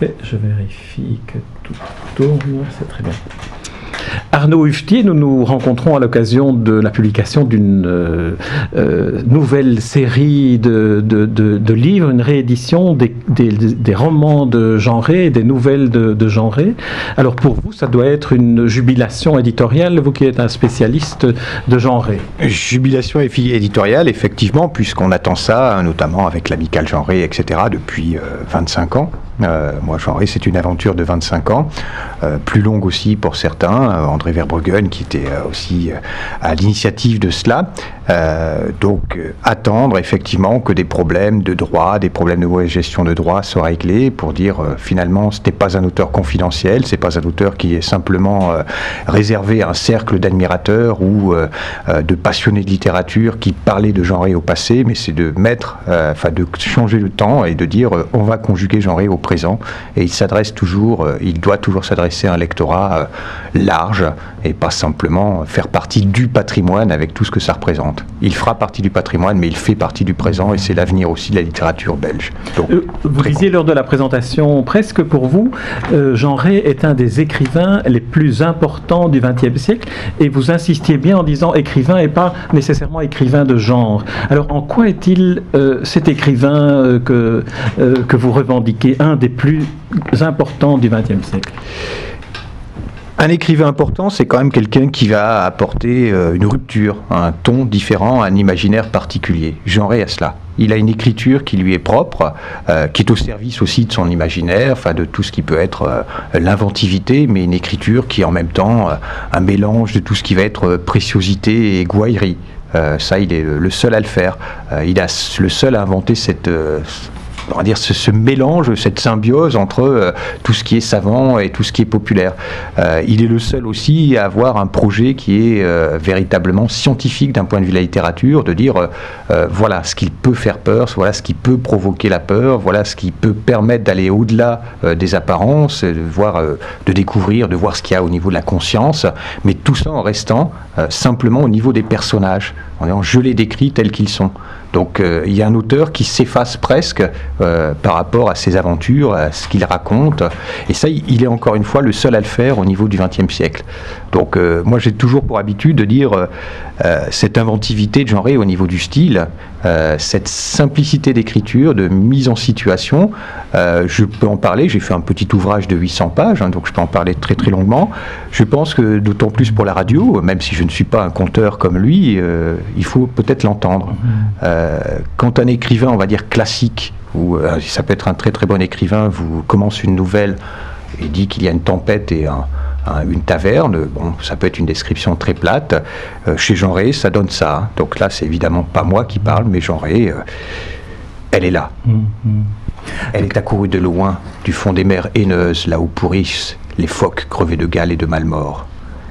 Je vérifie que tout tourne, c'est très bien. Arnaud Huftier, nous nous rencontrons à l'occasion de la publication d'une euh, euh, nouvelle série de, de- de- livres, une réédition des, des- romans de Genré des nouvelles de, de Genré. Alors pour vous, ça doit être une jubilation éditoriale, vous qui êtes un spécialiste de Genré. Jubilation éditoriale, effectivement, puisqu'on attend ça, notamment avec l'amical genré, etc., depuis euh, 25 ans. Euh, moi, genré, c'est une aventure de 25 ans, plus longue aussi pour certains. André Verbruggen, qui était euh, aussi euh, à l'initiative de cela. Euh, donc, attendre effectivement que des problèmes de droit, des problèmes de mauvaise gestion de droit soient réglés pour dire finalement, ce n'est pas un auteur confidentiel, c'est pas un auteur qui est simplement réservé à un cercle d'admirateurs ou de passionnés de littérature qui parlaient de genré au passé, mais c'est de mettre, enfin de changer le temps et de dire on va conjuguer genré au présent. Et il s'adresse toujours, il doit toujours s'adresser à un lectorat large et pas simplement faire partie du patrimoine avec tout ce que ça représente. Il fera partie du patrimoine, mais il fait partie du présent et c'est l'avenir aussi de la littérature belge. Donc, Euh, Vous disiez lors de la présentation, presque pour vous, euh, Jean Rey est un des écrivains les plus importants du XXe siècle, et vous insistiez bien en disant écrivain et pas nécessairement écrivain de genre. Alors en quoi est-il euh, cet écrivain que, que vous revendiquez, un des plus importants du XXe siècle? Un écrivain important, c'est quand même quelqu'un qui va apporter euh, une rupture, un ton différent, un imaginaire particulier. Rey a cela. Il a une écriture qui lui est propre, euh, qui est au service aussi de son imaginaire, enfin de tout ce qui peut être euh, l'inventivité, mais une écriture qui est en même temps un mélange de tout ce qui va être préciosité et gouaillerie. Ça, il est le seul à le faire. Il a s- le seul à inventer cette, on va dire ce, mélange, cette symbiose entre euh, tout ce qui est savant et tout ce qui est populaire. Euh, il est le seul aussi à avoir un projet qui est euh, véritablement scientifique d'un point de vue de la littérature, de dire voilà ce qui peut faire peur, voilà ce qui peut provoquer la peur, voilà ce qui peut permettre d'aller au-delà des apparences, de découvrir, de voir ce qu'il y a au niveau de la conscience, mais tout ça en restant simplement au niveau des personnages, en disant je les décris tels qu'ils sont. Donc euh, il y a un auteur qui s'efface presque euh, par rapport à ses aventures, à ce qu'il raconte. Et ça, il il est encore une fois le seul à le faire au niveau du XXe siècle. Donc euh, moi j'ai toujours pour habitude de dire euh, euh, cette inventivité de genré au niveau du style, euh, cette simplicité d'écriture, de mise en situation. je peux en parler, j'ai fait un petit ouvrage de 800 pages, hein, donc je peux en parler très très longuement. Je pense que d'autant plus pour la radio, même si je ne suis pas un conteur comme lui, il faut peut-être l'entendre. Euh, quand un écrivain, on va dire classique, ou ça peut être un très très bon écrivain, vous commence une nouvelle et dit qu'il y a une tempête et un- un- une taverne, bon, ça peut être une description très plate. Euh, chez Jean Rey, ça donne ça. hein. Donc là, c'est évidemment pas moi qui parle, mais Jean Rey, euh, elle est là. Elle est accourue de loin, du fond des mers haineuses, là où pourrissent les phoques crevés de gale et de malmort.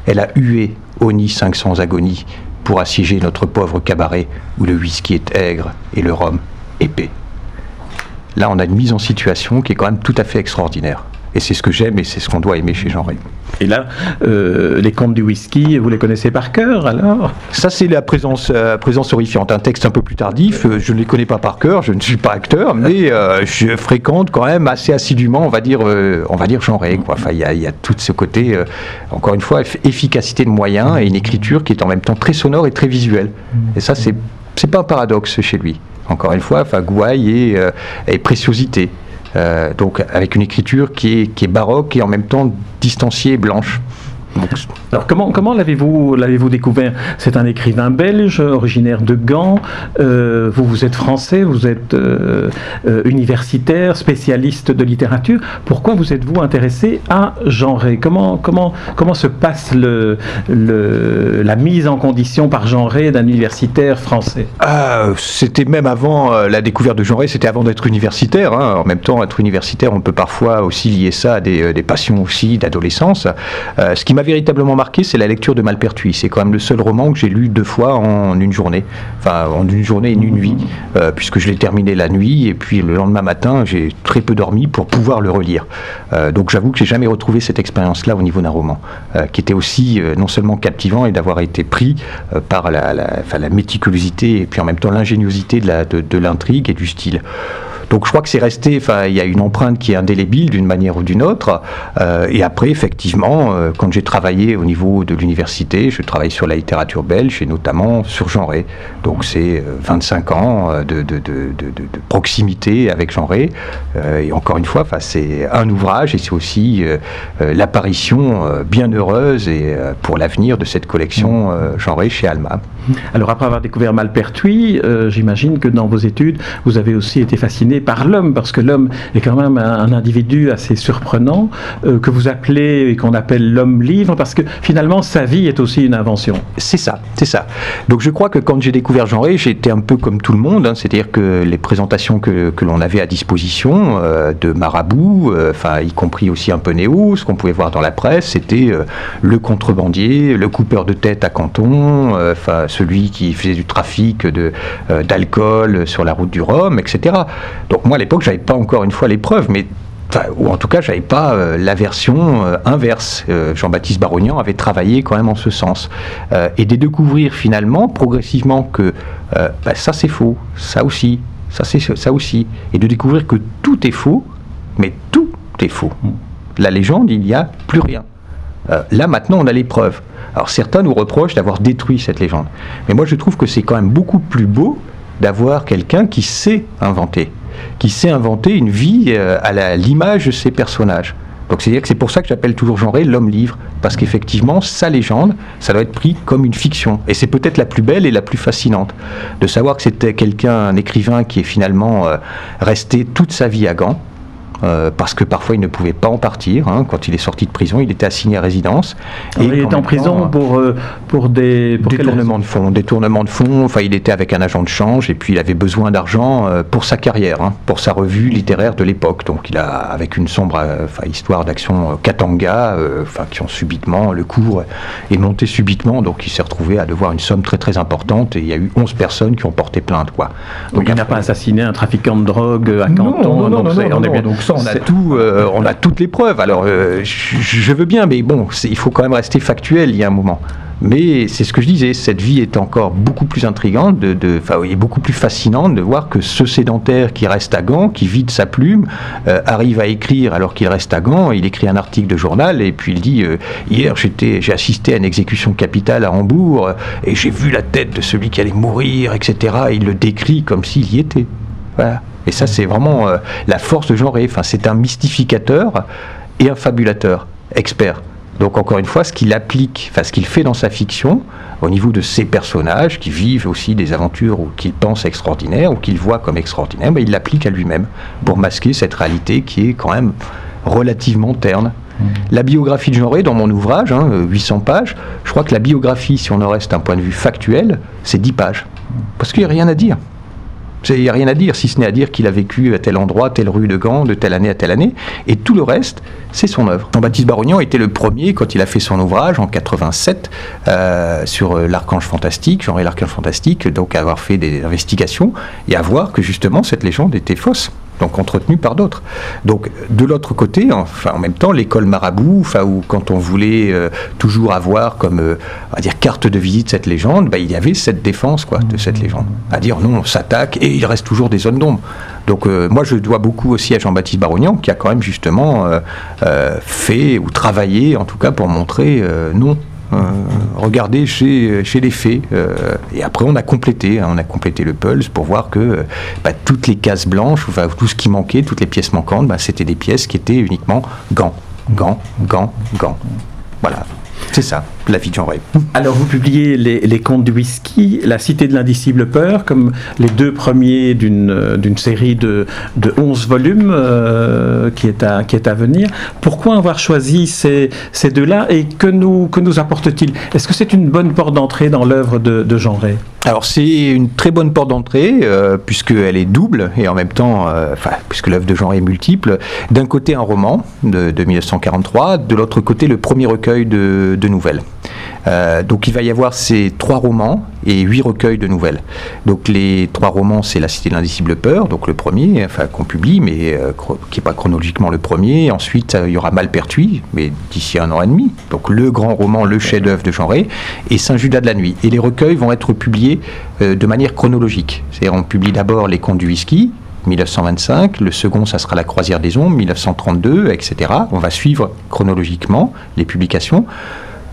Elle a hué, honni 500 agonies, pour assiéger notre pauvre cabaret où le whisky est aigre et le rhum épais. Là, on a une mise en situation qui est quand même tout à fait extraordinaire. Et c'est ce que j'aime et c'est ce qu'on doit aimer chez Jean Rey. Et là, euh, les contes du whisky, vous les connaissez par cœur alors Ça, c'est la présence, euh, présence horrifiante. Un texte un peu plus tardif, euh, je ne les connais pas par cœur, je ne suis pas acteur, mais je fréquente quand même assez assidûment, on va dire, on va dire. Enfin, il y a, tout ce côté, encore une fois, eff- efficacité de moyens et une écriture qui est en même temps très sonore et très visuelle. Et ça, c'est, c'est pas un paradoxe chez lui. Encore une fois, enfin, gouaille et préciosité. Euh, donc, avec une écriture qui est, qui est baroque et en même temps distanciée et blanche. Donc, Alors comment, comment l'avez-vous l'avez-vous découvert? C'est un écrivain belge, originaire de Gand. Euh, vous, vous êtes français, vous êtes euh, euh, universitaire, spécialiste de littérature. Pourquoi vous êtes-vous intéressé à Genré? Comment, comment, comment se passe le, le- la mise en condition par Genré d'un universitaire français? Ah, c'était même avant la découverte de genre, c'était avant d'être universitaire. hein. En même temps, être universitaire, on peut parfois aussi lier ça à des, des passions aussi d'adolescence. Ce qui m'a véritablement marqué, c'est la lecture de Malpertuis. C'est quand même le seul roman que j'ai lu deux fois en une journée. Enfin, en une journée et une nuit, euh, puisque je l'ai terminé la nuit, et puis le lendemain matin, j'ai très peu dormi pour pouvoir le relire. Euh, donc j'avoue que j'ai jamais retrouvé cette expérience-là au niveau d'un roman, euh, qui était aussi non seulement captivant et d'avoir été pris par la, la, méticulosité et puis en même temps l'ingéniosité de l'intrigue et du style. Donc je crois que c'est resté, enfin, il y a une empreinte qui est indélébile d'une manière ou d'une autre. Euh, et après, effectivement, euh, quand j'ai travaillé au niveau de l'université, je travaille sur la littérature belge et notamment sur Jean Rey. Donc c'est 25 ans de, proximité avec Jean Rey. et encore une fois, enfin, c'est un ouvrage et c'est aussi l'apparition bien heureuse et pour l'avenir de cette collection Jean chez Alma. Alors après avoir découvert Malpertuis, euh, j'imagine que dans vos études, vous avez aussi été fasciné par l'homme, parce que l'homme est quand même un, individu assez surprenant, euh, que vous appelez et qu'on appelle l'homme livre, parce que finalement sa vie est aussi une invention. C'est ça, c'est ça. Donc je crois que quand j'ai découvert Jean Rey, j'étais un peu comme tout le monde, hein, c'est-à-dire que les présentations que, que l'on avait à disposition euh, de marabout, enfin y compris aussi un peu néo, ce qu'on pouvait voir dans la presse, c'était le contrebandier, le coupeur de tête à Canton, enfin celui qui faisait du trafic de, euh, d'alcool sur la route du Rhum, etc. Donc moi à l'époque, j'avais pas encore une fois les preuves, mais ou en tout cas, j'avais pas euh, la version euh, inverse. Jean-Baptiste Barognan avait travaillé quand même en ce sens. et de découvrir finalement, progressivement, que bah, ça c'est faux, ça aussi, ça c'est ça aussi. Et de découvrir que tout est faux, mais tout est faux. La légende, il n'y a plus rien. là maintenant, on a les preuves. Alors certains nous reprochent d'avoir détruit cette légende. Mais moi je trouve que c'est quand même beaucoup plus beau d'avoir quelqu'un qui sait inventer, qui sait inventer une vie euh, à l'image de ses personnages. Donc c'est-à-dire que c'est pour ça que j'appelle toujours Genré l'homme livre, parce qu'effectivement, sa légende, ça doit être pris comme une fiction. Et c'est peut-être la plus belle et la plus fascinante, de savoir que c'était quelqu'un, un écrivain qui est finalement euh, resté toute sa vie à Gand, euh, parce que parfois il ne pouvait pas en partir. Hein. Quand il est sorti de prison, il était assigné à résidence. et il est en prison pour, euh, pour des pour détournements de fonds. Détournements de fonds. Enfin, il était avec un agent de change et puis il avait besoin d'argent euh, pour sa carrière, hein, pour sa revue littéraire de l'époque. Donc il a, avec une sombre histoire d'action Katanga, qui ont subitement le cours est monté subitement. Donc il s'est retrouvé à devoir une somme très très importante et il y a eu 11 personnes qui ont porté plainte. Quoi. Donc, il n'a pas assassiné un trafiquant de drogue à Canton. Non, non, non, on est bien on a tout, euh, on a toutes les preuves. Alors, euh, je, veux bien, mais bon, il faut quand même rester factuel. Il y a un moment. Mais c'est ce que je disais, cette vie est encore beaucoup plus intrigante, de, de beaucoup plus fascinante de voir que ce sédentaire qui reste à Gand, qui vide sa plume, euh, arrive à écrire alors qu'il reste à Gand. Il écrit un article de journal et puis il dit Hier, j'ai assisté à une exécution capitale à Hambourg et j'ai vu la tête de celui qui allait mourir, etc. il le décrit comme s'il y était. Voilà. Et ça, c'est vraiment euh, la force de Jean Rey. Enfin, c'est un mystificateur et un fabulateur, expert. Donc encore une fois, ce qu'il applique, enfin ce qu'il fait dans sa fiction, au niveau de ses personnages qui vivent aussi des aventures ou qu'il pense extraordinaires ou qu'il voit comme extraordinaires, mais il l'applique à lui-même pour masquer cette réalité qui est quand même relativement terne. Mmh. La biographie de Jean Rey, dans mon ouvrage, 800 hein, pages, je crois que la biographie, si on en reste d'un point de vue factuel, c'est 10 pages. Parce qu'il n'y a rien à dire. Il n'y a rien à dire, si ce n'est à dire qu'il a vécu à tel endroit, telle rue de Gand, de telle année à telle année. Et tout le reste, c'est son œuvre. Jean-Baptiste Barognan était le premier, quand il a fait son ouvrage en 87 euh, sur euh, l'Archange Fantastique, genre l'Archange Fantastique, donc avoir fait des investigations et à voir que justement cette légende était fausse donc entretenu par d'autres. Donc de l'autre côté, enfin en même temps, l'école marabout, enfin où quand on voulait euh, toujours avoir comme euh, on dire carte de visite cette légende, bah, il y avait cette défense quoi de cette légende, à dire non, on s'attaque et il reste toujours des zones d'ombre. Donc euh, moi je dois beaucoup aussi à Jean-Baptiste Barognan qui a quand même justement fait ou travaillé en tout cas pour montrer non euh, regarder chez, chez les faits. Euh, et après, on a complété, hein, on a complété le Pulse pour voir que euh, bah, toutes les cases blanches, enfin, tout ce qui manquait, toutes les pièces manquantes, bah, c'était des pièces qui étaient uniquement gants, gants, gants, gants. Voilà. C'est ça, la vie de Jean Ray. Alors vous publiez les, contes du whisky, La Cité de l'indicible peur, comme les deux premiers d'une série de, de 11 volumes euh, qui, est à, qui est à venir. Pourquoi avoir choisi ces, ces deux-là et que nous, que nous apporte-t-il? Est-ce que c'est une bonne porte d'entrée dans l'œuvre de, de Jean Ray alors c'est une très bonne porte d'entrée euh, puisqu'elle est double et en même temps, euh, enfin puisque l'œuvre de Jean est multiple. D'un côté un roman de, 1943, de l'autre côté le premier recueil de, nouvelles. Euh, donc il va y avoir ces trois romans et huit recueils de nouvelles. Donc les trois romans, c'est La Cité de l'Indicible Peur, donc le premier, enfin qu'on publie, mais qui n'est pas chronologiquement le premier. Ensuite, il y aura Malpertuis, mais d'ici un an et demi. Donc le grand roman, le chef-d'œuvre de Rey, et Saint-Judas de la Nuit. Et les recueils vont être publiés euh, de manière chronologique. C'est-à-dire on publie d'abord les contes du whisky, 1925. Le second, ça sera La Croisière des Ombres, 1932, etc. On va suivre chronologiquement les publications.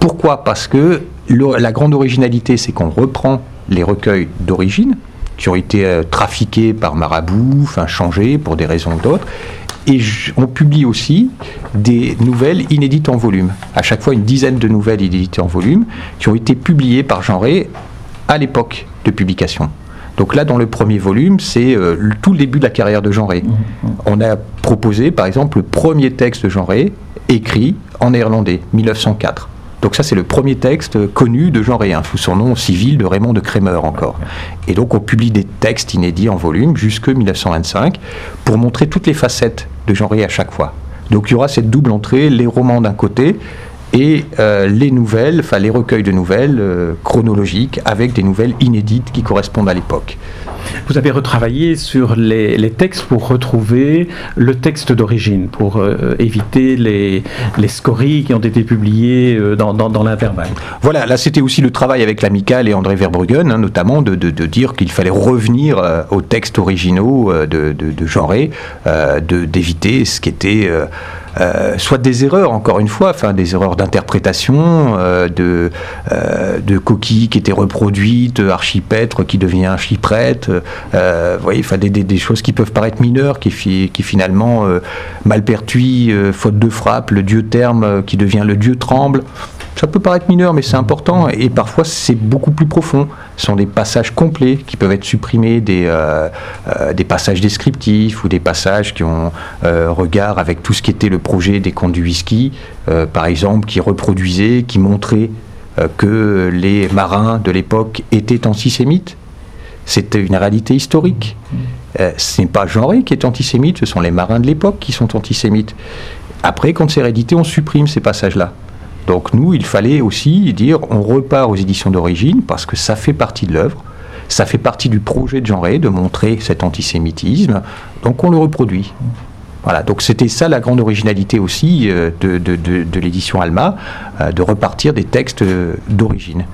Pourquoi Parce que la grande originalité, c'est qu'on reprend les recueils d'origine, qui ont été euh, trafiqués par Marabout, enfin changés pour des raisons d'autres. Et on publie aussi des nouvelles inédites en volume. À chaque fois, une dizaine de nouvelles inédites en volume qui ont été publiées par Jean Rey à l'époque de publication. Donc là, dans le premier volume, c'est euh, tout le début de la carrière de Jean Rey. Mmh, mmh. On a proposé, par exemple, le premier texte de Jean Rey écrit en néerlandais, 1904. Donc ça, c'est le premier texte connu de Jean Réen, sous son nom civil de Raymond de Crémer encore. Et donc on publie des textes inédits en volume jusque 1925 pour montrer toutes les facettes de Jean Rey à chaque fois. Donc il y aura cette double entrée, les romans d'un côté et euh, les nouvelles, enfin les recueils de nouvelles euh, chronologiques avec des nouvelles inédites qui correspondent à l'époque. Vous avez retravaillé sur les, textes pour retrouver le texte d'origine, pour euh, éviter les, les, scories qui ont été publiées euh, dans, dans, l'intervalle. Voilà, là c'était aussi le travail avec l'Amical et André Verbruggen, hein, notamment, de, de, dire qu'il fallait revenir euh, aux textes originaux de, de, de Genré, d'éviter ce qui était... Euh, soit des erreurs, encore une fois, des erreurs d'interprétation, euh, de, euh, de coquilles qui étaient reproduites, archipêtre qui devient archiprêtre, vous des, choses qui peuvent paraître mineures, qui, qui finalement malpertuis, faute de frappe, le dieu terme qui devient le dieu tremble. Ça peut paraître mineur, mais c'est important et parfois c'est beaucoup plus profond. Sont des passages complets qui peuvent être supprimés, des, euh, euh, des passages descriptifs ou des passages qui ont euh, regard avec tout ce qui était le projet des contes du whisky, par exemple, qui reproduisait, qui montrait que les marins de l'époque étaient antisémites. C'était une réalité historique. ce n'est pas genré qui est antisémite, ce sont les marins de l'époque qui sont antisémites. Après, quand c'est réédité, on supprime ces passages-là. Donc nous, il fallait aussi dire on repart aux éditions d'origine parce que ça fait partie de l'œuvre, ça fait partie du projet de Rey de montrer cet antisémitisme, donc on le reproduit. Voilà, donc c'était ça la grande originalité aussi euh, de, l'édition Alma, euh, de repartir des textes euh, d'origine.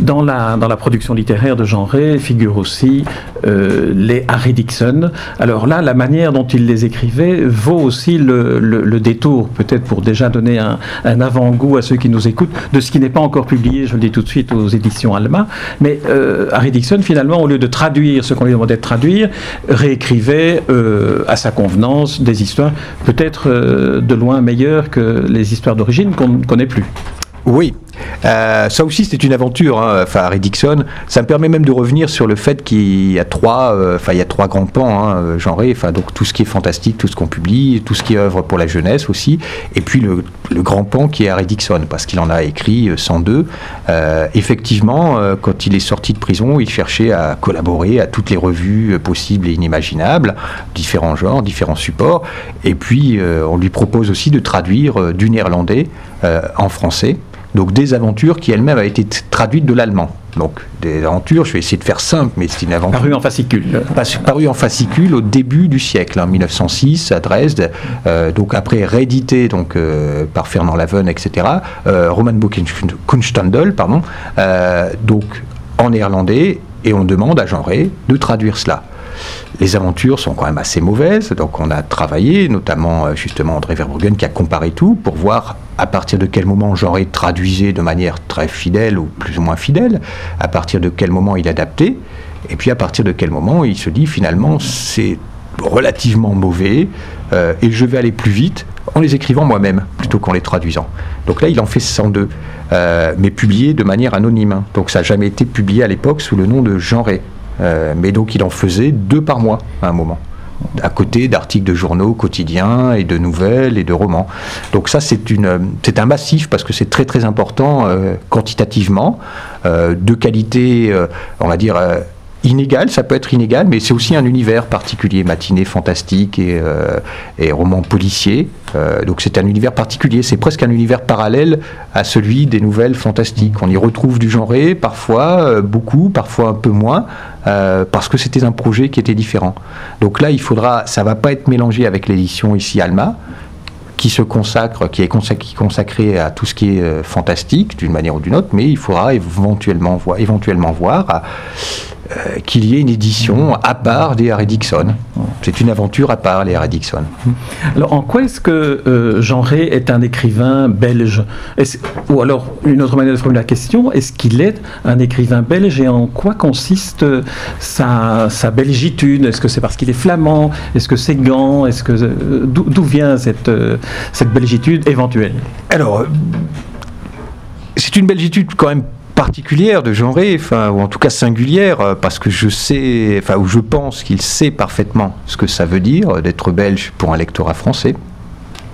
Dans la, dans la production littéraire de Jean Rey figurent aussi euh, les Harry Dixon. Alors là, la manière dont il les écrivait vaut aussi le, le, détour, peut-être pour déjà donner un, un avant-goût à ceux qui nous écoutent, de ce qui n'est pas encore publié, je le dis tout de suite, aux éditions Alma. Mais euh, Harry Dixon, finalement, au lieu de traduire ce qu'on lui demandait de traduire, réécrivait euh, à sa convenance des histoires peut-être de loin meilleures que les histoires d'origine qu'on ne connaît plus. Oui, euh, ça aussi, c'était une aventure, hein, Harry Dixon. Ça me permet même de revenir sur le fait qu'il y a trois, euh, il y a trois grands pans hein, genrés. Enfin, donc tout ce qui est fantastique, tout ce qu'on publie, tout ce qui est œuvre pour la jeunesse aussi, et puis le, grand pan qui est Harry Dixon, parce qu'il en a écrit 102. Euh, effectivement, quand il est sorti de prison, il cherchait à collaborer à toutes les revues possibles et inimaginables, différents genres, différents supports. Et puis, on lui propose aussi de traduire du néerlandais en français. Donc des aventures qui elles-mêmes avaient été traduites de l'allemand. Donc des aventures, je vais essayer de faire simple, mais c'est une aventure. Paru en fascicule. Paru en fascicule au début du siècle, en hein, 1906 à Dresde, euh, donc après réédité donc, euh, par Fernand Laven, etc. Euh, Roman Kunsthandel, pardon, donc en néerlandais, et on demande à Jean Rey de traduire cela. Les aventures sont quand même assez mauvaises, donc on a travaillé, notamment justement André Verbruggen qui a comparé tout pour voir à partir de quel moment j'aurais traduisé de manière très fidèle ou plus ou moins fidèle, à partir de quel moment il adaptait, et puis à partir de quel moment il se dit finalement c'est relativement mauvais euh, et je vais aller plus vite en les écrivant moi-même plutôt qu'en les traduisant. Donc là, il en fait 102, euh, mais publié de manière anonyme. Hein. Donc ça n'a jamais été publié à l'époque sous le nom de Jean euh, mais donc il en faisait deux par mois à un moment à côté d'articles de journaux quotidiens et de nouvelles et de romans. Donc ça, c'est, c'est un massif parce que c'est très très important euh, quantitativement, euh, de qualité, euh, on va dire inégal, ça peut être inégal, mais c'est aussi un univers particulier, matinée fantastique et, euh, et roman policier. Euh, donc c'est un univers particulier, c'est presque un univers parallèle à celui des nouvelles fantastiques. On y retrouve du genre, parfois euh, beaucoup, parfois un peu moins, parce que c'était un projet qui était différent. Donc là, il faudra, ça va pas être mélangé avec l'édition ici Alma qui se consacre, qui est consacré, à tout ce qui est fantastique d'une manière ou d'une autre, mais il faudra éventuellement éventuellement voir euh, qu'il y ait une édition à part des Harry Dixon. C'est une aventure à part, les Harry Dixon. Alors, en quoi est-ce que euh, Jean Rey est un écrivain belge? Ou alors, une autre manière de formuler la question, est-ce qu'il est un écrivain belge et en quoi consiste euh, sa, sa belgitude? Est-ce que c'est parce qu'il est flamand? Est-ce que c'est Gand Est-ce que euh, d'où vient cette, cette belgitude éventuelle? Alors, c'est une belgitude quand même particulière de Rey, enfin, ou en tout cas singulière, euh, parce que je sais, enfin, ou je pense qu'il sait parfaitement ce que ça veut dire euh, d'être belge pour un lectorat français.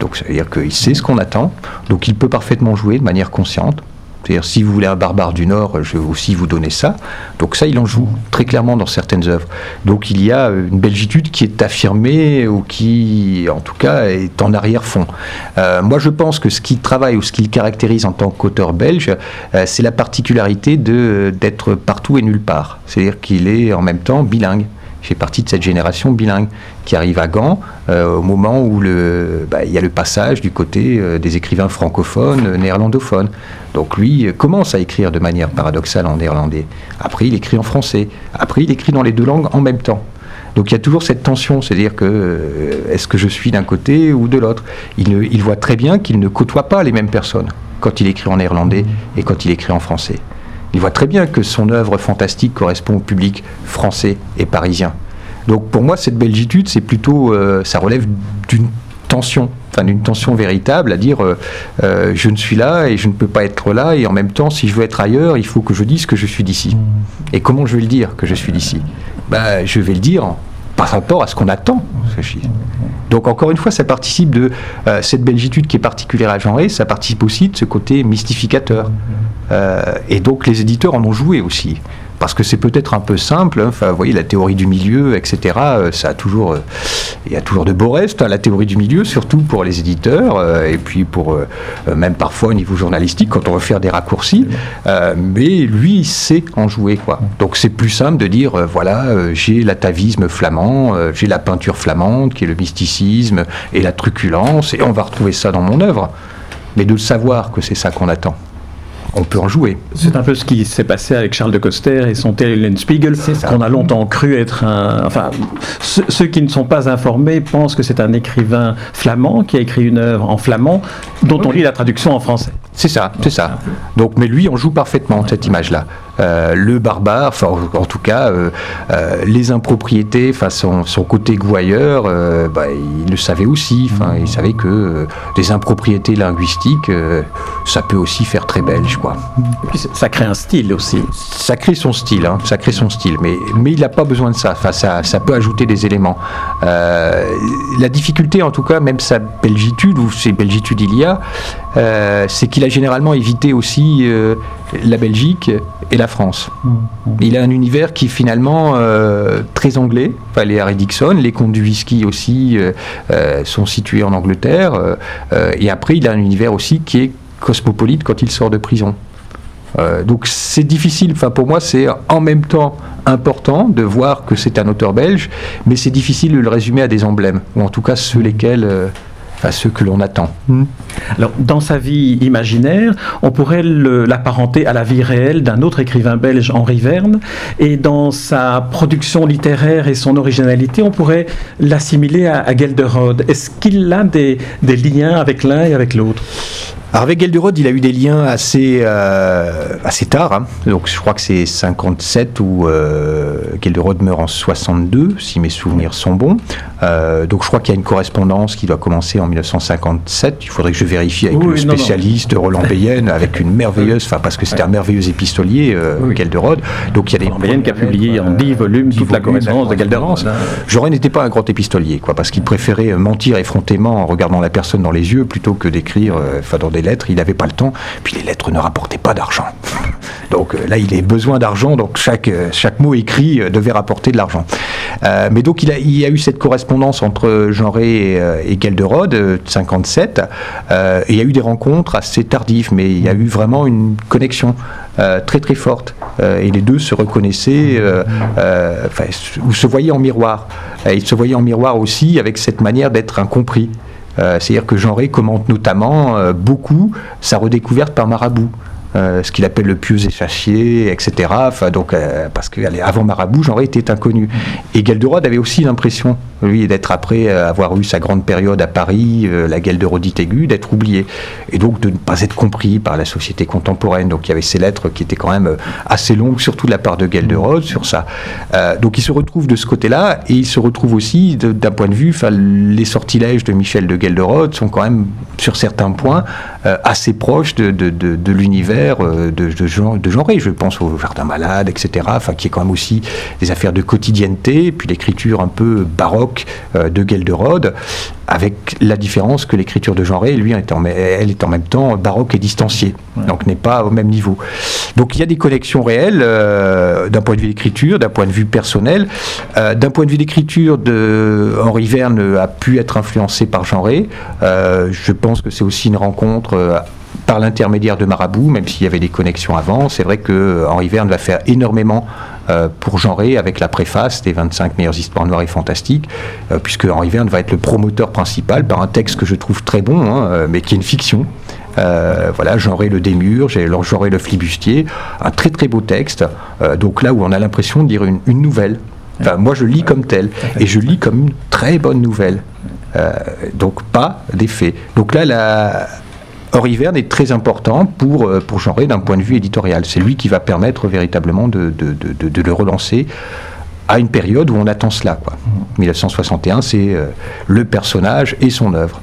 Donc, ça veut dire qu'il sait ce qu'on attend, donc il peut parfaitement jouer de manière consciente. C'est-à-dire, si vous voulez un barbare du Nord, je vais aussi vous donner ça. Donc ça, il en joue très clairement dans certaines œuvres. Donc il y a euh, une belgitude qui est affirmée ou qui, en tout cas, est en arrière-fond. Euh, moi, je pense que ce qui travaille ou ce qui le caractérise en tant qu'auteur belge, euh, c'est la particularité d'être partout et nulle part. C'est-à-dire qu'il est en même temps bilingue. Il fait partie de cette génération bilingue qui arrive à Gand euh, au moment où bah, il y a le passage du côté euh, des écrivains francophones, euh, néerlandophones. Donc lui commence à écrire de manière paradoxale en néerlandais. Après, il écrit en français. Après, il écrit dans les deux langues en même temps. Donc il y a toujours cette tension, c'est-à-dire que est-ce que je suis d'un côté ou de l'autre? Il voit très bien qu'il ne côtoie pas les mêmes personnes quand il écrit en néerlandais et quand il écrit en français. Il voit très bien que son œuvre fantastique correspond au public français et parisien. Donc pour moi, cette belgitude, c'est plutôt, euh, ça relève d'une tension, enfin d'une tension véritable, à dire euh, euh, je ne suis là et je ne peux pas être là, et en même temps, si je veux être ailleurs, il faut que je dise que je suis d'ici. Et comment je vais le dire que je suis d'ici? Bah, Je vais le dire par rapport à ce qu'on attend. Donc encore une fois, ça participe de euh, cette belgitude qui est particulière à Jean Rey, ça participe aussi de ce côté mystificateur. Euh, et donc les éditeurs en ont joué aussi. Parce que c'est peut-être un peu simple, hein. enfin, vous voyez, la théorie du milieu, etc., euh, ça a toujours, euh, il y a toujours de beaux restes, hein, la théorie du milieu, surtout pour les éditeurs, euh, et puis pour, euh, même parfois au niveau journalistique, quand on veut faire des raccourcis, Euh, mais lui, il sait en jouer, quoi. Donc c'est plus simple de dire, voilà, j'ai l'atavisme flamand, j'ai la peinture flamande, qui est le mysticisme et la truculence, et on va retrouver ça dans mon œuvre. Mais de le savoir que c'est ça qu'on attend, on peut en jouer. C'est un peu ce qui s'est passé avec Charles de Coster et son C'est ça. qu'on a longtemps cru être un. Enfin, ceux, ceux qui ne sont pas informés pensent que c'est un écrivain flamand qui a écrit une œuvre en flamand dont on lit la traduction en français. C'est ça, c'est ça. Donc, mais lui, on joue parfaitement cette image-là. Euh, le barbare, enfin, en tout cas, euh, euh, les impropriétés, enfin, son, son côté gouailleur, bah, il le savait aussi. Enfin, il savait que des impropriétés linguistiques, ça peut aussi faire très belge, quoi. Ça crée un style aussi. Ça crée son style, hein, ça crée son style, mais, mais il n'a pas besoin de ça. Enfin, ça. Ça peut ajouter des éléments. La difficulté, en tout cas, même sa belgitude, ou ces belgitudes il y a, c'est qu'il a généralement évité aussi la Belgique et la France. Il a un univers qui est finalement euh, très anglais. Enfin, les Harry Dixon, les contes du whisky aussi euh, euh, sont situés en Angleterre. et après, il a un univers aussi qui est cosmopolite quand il sort de prison. Donc c'est difficile, enfin pour moi c'est en même temps important de voir que c'est un auteur belge, mais c'est difficile de le résumer à des emblèmes, ou en tout cas ceux lesquels, enfin ceux que l'on attend. Alors, dans sa vie imaginaire, on pourrait l'apparenter à la vie réelle d'un autre écrivain belge, Henri Verne, et dans sa production littéraire et son originalité, on pourrait l'assimiler à, à Gelderode. Est-ce qu'il a des, des liens avec l'un et avec l'autre? Avec Gelderod, il a eu des liens assez, euh, assez tard, hein. donc je crois que c'est 57 ou euh, Gelderod meurt en 62, si mes souvenirs sont bons. Euh, donc je crois qu'il y a une correspondance qui doit commencer en 1957, il faudrait que je vérifie avec Oui, le non, non. spécialiste Roland Bayenne, avec une merveilleuse, enfin parce que c'était un merveilleux épistolier, euh, Gelderod. Donc il y a des Roland Bayenne qui a publié en 10 volumes toute la correspondance de Gelderod. Jaurès n'était pas un grand épistolier, quoi, parce qu'il préférait mentir effrontément en regardant la personne dans les yeux plutôt que d'écrire, euh, enfin dans des lettres. Il n'avait pas le temps. Puis les lettres ne rapportaient pas d'argent. Donc euh, là, il avait besoin d'argent, donc chaque, euh, chaque mot écrit euh, devait rapporter de l'argent. Mais donc il, a, il y a eu cette correspondance entre Rey et, et Gelderod, euh, de 57, euh, et il y a eu des rencontres assez tardives, mais il y a eu vraiment une connexion très très forte. Et les deux se reconnaissaient, ou se voyaient en miroir. Euh, ils se voyaient en miroir aussi avec cette manière d'être incompris. Euh, C'est-à-dire que Jean Rey commente notamment euh, beaucoup sa redécouverte par Marabout. Euh, ce qu'il appelle le pieux échassier, etc. Donc, euh, parce qu'avant Marabout, Genré était inconnu. Et Gelderode avait aussi l'impression, lui, d'être après avoir eu sa grande période à Paris, la Gelderodite aiguë, d'être oublié. Et donc de ne pas être compris par la société contemporaine. Donc il y avait ces lettres qui étaient quand même assez longues, surtout de la part de Gelderode sur ça. donc il se retrouve de ce côté-là, et il se retrouve aussi d'un point de vue, les sortilèges de Michel de Gelderode sont quand même, sur certains points, assez proches de l'univers euh, de, de, genre, de. Je pense au Jardin Malade, etc. Enfin, qui est quand même aussi des affaires de quotidienneté, puis l'écriture un peu baroque euh, de Gelderode, avec la différence que l'écriture de Genré, lui, est en, elle est en même temps baroque et distanciée, donc n'est pas au même niveau. Donc il y a des connexions réelles euh, d'un point de vue d'écriture, d'un point de vue personnel. d'un point de vue d'écriture, de Henri Verne a pu être influencé par Genré. je pense que c'est aussi une rencontre par l'intermédiaire de Marabout, même s'il y avait des connexions avant. C'est vrai que euh, Henri Verne va faire énormément euh, pour genrer avec la préface des 25 meilleures histoires noires et fantastiques, euh, puisque Henri Verne va être le promoteur principal par un texte que je trouve très bon, hein, mais qui est une fiction. voilà, genrer le démurge et genrer le flibustier, un très très beau texte. donc là où on a l'impression de dire une, une nouvelle. Enfin, moi je lis comme tel et je lis comme une très bonne nouvelle. donc pas des faits. Donc là, la, Henri Verne est très important pour, euh, pour d'un point de vue éditorial. C'est lui qui va permettre véritablement de, le relancer à une période où on attend cela. Quoi. 1961, c'est euh, le personnage et son œuvre.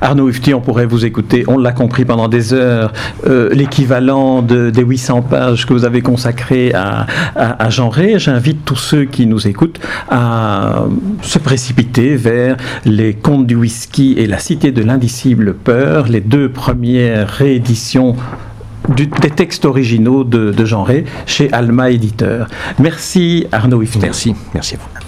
Arnaud Ufti, on pourrait vous écouter, on l'a compris pendant des heures, euh, l'équivalent de, des 800 pages que vous avez consacrées à, à, à J'invite tous ceux qui nous écoutent à se précipiter vers les contes du whisky et la cité de l'indicible peur, les deux premières rééditions des textes originaux de, de chez Alma Éditeur. Merci Arnaud Ufti. Merci, merci à vous.